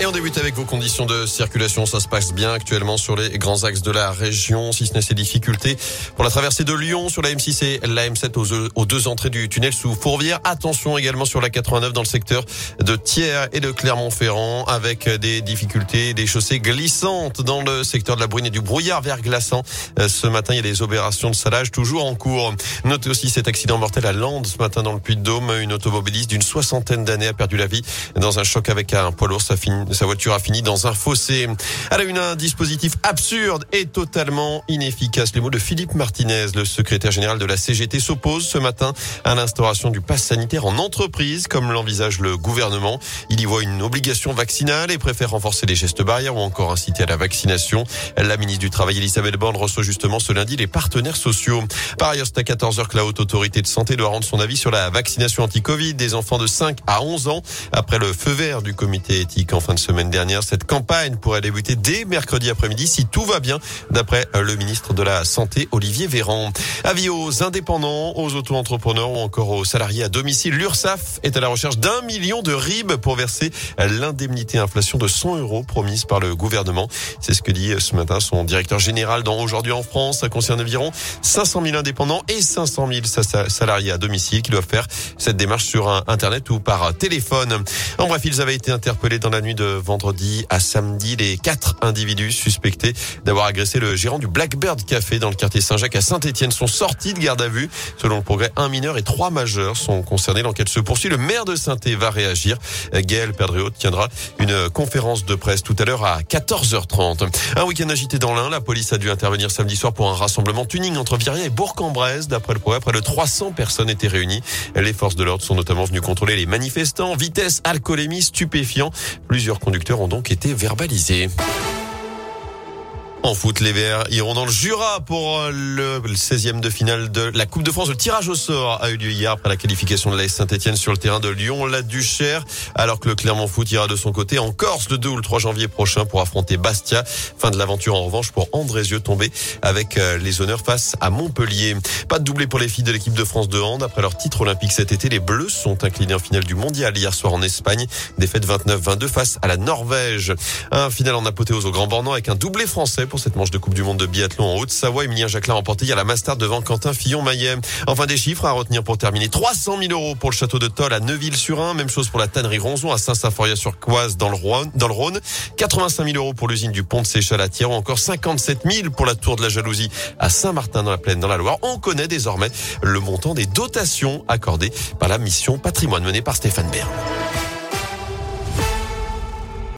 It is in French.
Et on débute avec vos conditions de circulation. Ça se passe bien actuellement sur les grands axes de la région, si ce n'est ces difficultés. Pour la traversée de Lyon sur la M6 et la M7 aux, deux entrées du tunnel sous Fourvière. Attention également sur la 89 dans le secteur de Thiers et de Clermont-Ferrand avec des difficultés, des chaussées glissantes dans le secteur de la Brune et du brouillard verglaçant. Euh, ce matin, il y a des opérations de salage toujours en cours. Notez aussi cet accident mortel à Landes ce matin dans le Puy-de-Dôme. Une automobiliste d'une soixantaine d'années a perdu la vie dans un choc avec un poids lourd. Ça finit sa voiture a fini dans un fossé. Elle a eu un dispositif absurde et totalement inefficace. Les mots de Philippe Martinez, le secrétaire général de la CGT, s'oppose ce matin à l'instauration du pass sanitaire en entreprise, comme l'envisage le gouvernement. Il y voit une obligation vaccinale et préfère renforcer les gestes barrières ou encore inciter à la vaccination. La ministre du Travail, Elisabeth Borne, reçoit justement ce lundi les partenaires sociaux. Par ailleurs, c'est à 14h que la Haute Autorité de Santé doit rendre son avis sur la vaccination anti-Covid des enfants de 5 à 11 ans après le feu vert du comité éthique en fin de semaine dernière. Cette campagne pourrait débuter dès mercredi après-midi si tout va bien, d'après le ministre de la Santé, Olivier Véran. Avis aux indépendants, aux auto-entrepreneurs ou encore aux salariés à domicile. L'URSSAF est à la recherche d'un million de RIB pour verser l'indemnité inflation de 100 euros promise par le gouvernement. C'est ce que dit ce matin son directeur général dans Aujourd'hui en France. Ça concerne environ 500 000 indépendants et 500 000 salariés à domicile qui doivent faire cette démarche sur Internet ou par téléphone. En bref, ils avaient été interpellés dans la nuit de vendredi à samedi. Les quatre individus suspectés d'avoir agressé le gérant du Blackbird Café dans le quartier Saint-Jacques à Saint-Etienne sont sortis de garde à vue. Selon le progrès, un mineur et trois majeurs sont concernés. L'enquête se poursuit. Le maire de saint va réagir. Gaël Perdréau tiendra une conférence de presse tout à l'heure à 14h30. Un week-end agité dans l'Ain. La police a dû intervenir samedi soir pour un rassemblement tuning entre Viria et Bourg-en-Bresse. D'après le progrès, près de 300 personnes étaient réunies. Les forces de l'ordre sont notamment venues contrôler les manifestants. Vitesse, alcoolémie, stupéfiants. Plusieurs conducteurs ont donc été verbalisés. En foot, les Verts iront dans le Jura pour le 16e de finale de la Coupe de France. Le tirage au sort a eu lieu hier après la qualification de l'AS Saint-Etienne sur le terrain de Lyon, la Duchère, alors que le Clermont Foot ira de son côté en Corse le 2 ou le 3 janvier prochain pour affronter Bastia. Fin de l'aventure en revanche pour Andrézieux tombé avec euh, les honneurs face à Montpellier. Pas de doublé pour les filles de l'équipe de France de hand. Après leur titre olympique cet été, les Bleus sont inclinés en finale du mondial hier soir en Espagne. Défaite 29-22 face à la Norvège. Un final en apothéose au Grand Bornand avec un doublé français cette manche de Coupe du Monde de biathlon en Haute-Savoie. Emilien Jacquelin remporté hier la Mastard devant Quentin Fillon-Maillet. Enfin, des chiffres à retenir pour terminer. 300 000 euros pour le château de Toll à Neuville-sur-Ain. Même chose pour la tannerie Ronzon à Saint-Symphorien-sur-Coise dans le Rhône. Dans le Rhône. 85 000 euros pour l'usine du pont de Séchal à Thiers ou encore 57 000 pour la tour de la jalousie à Saint-Martin dans la plaine dans la Loire. On connaît désormais le montant des dotations accordées par la mission patrimoine menée par Stéphane Bern.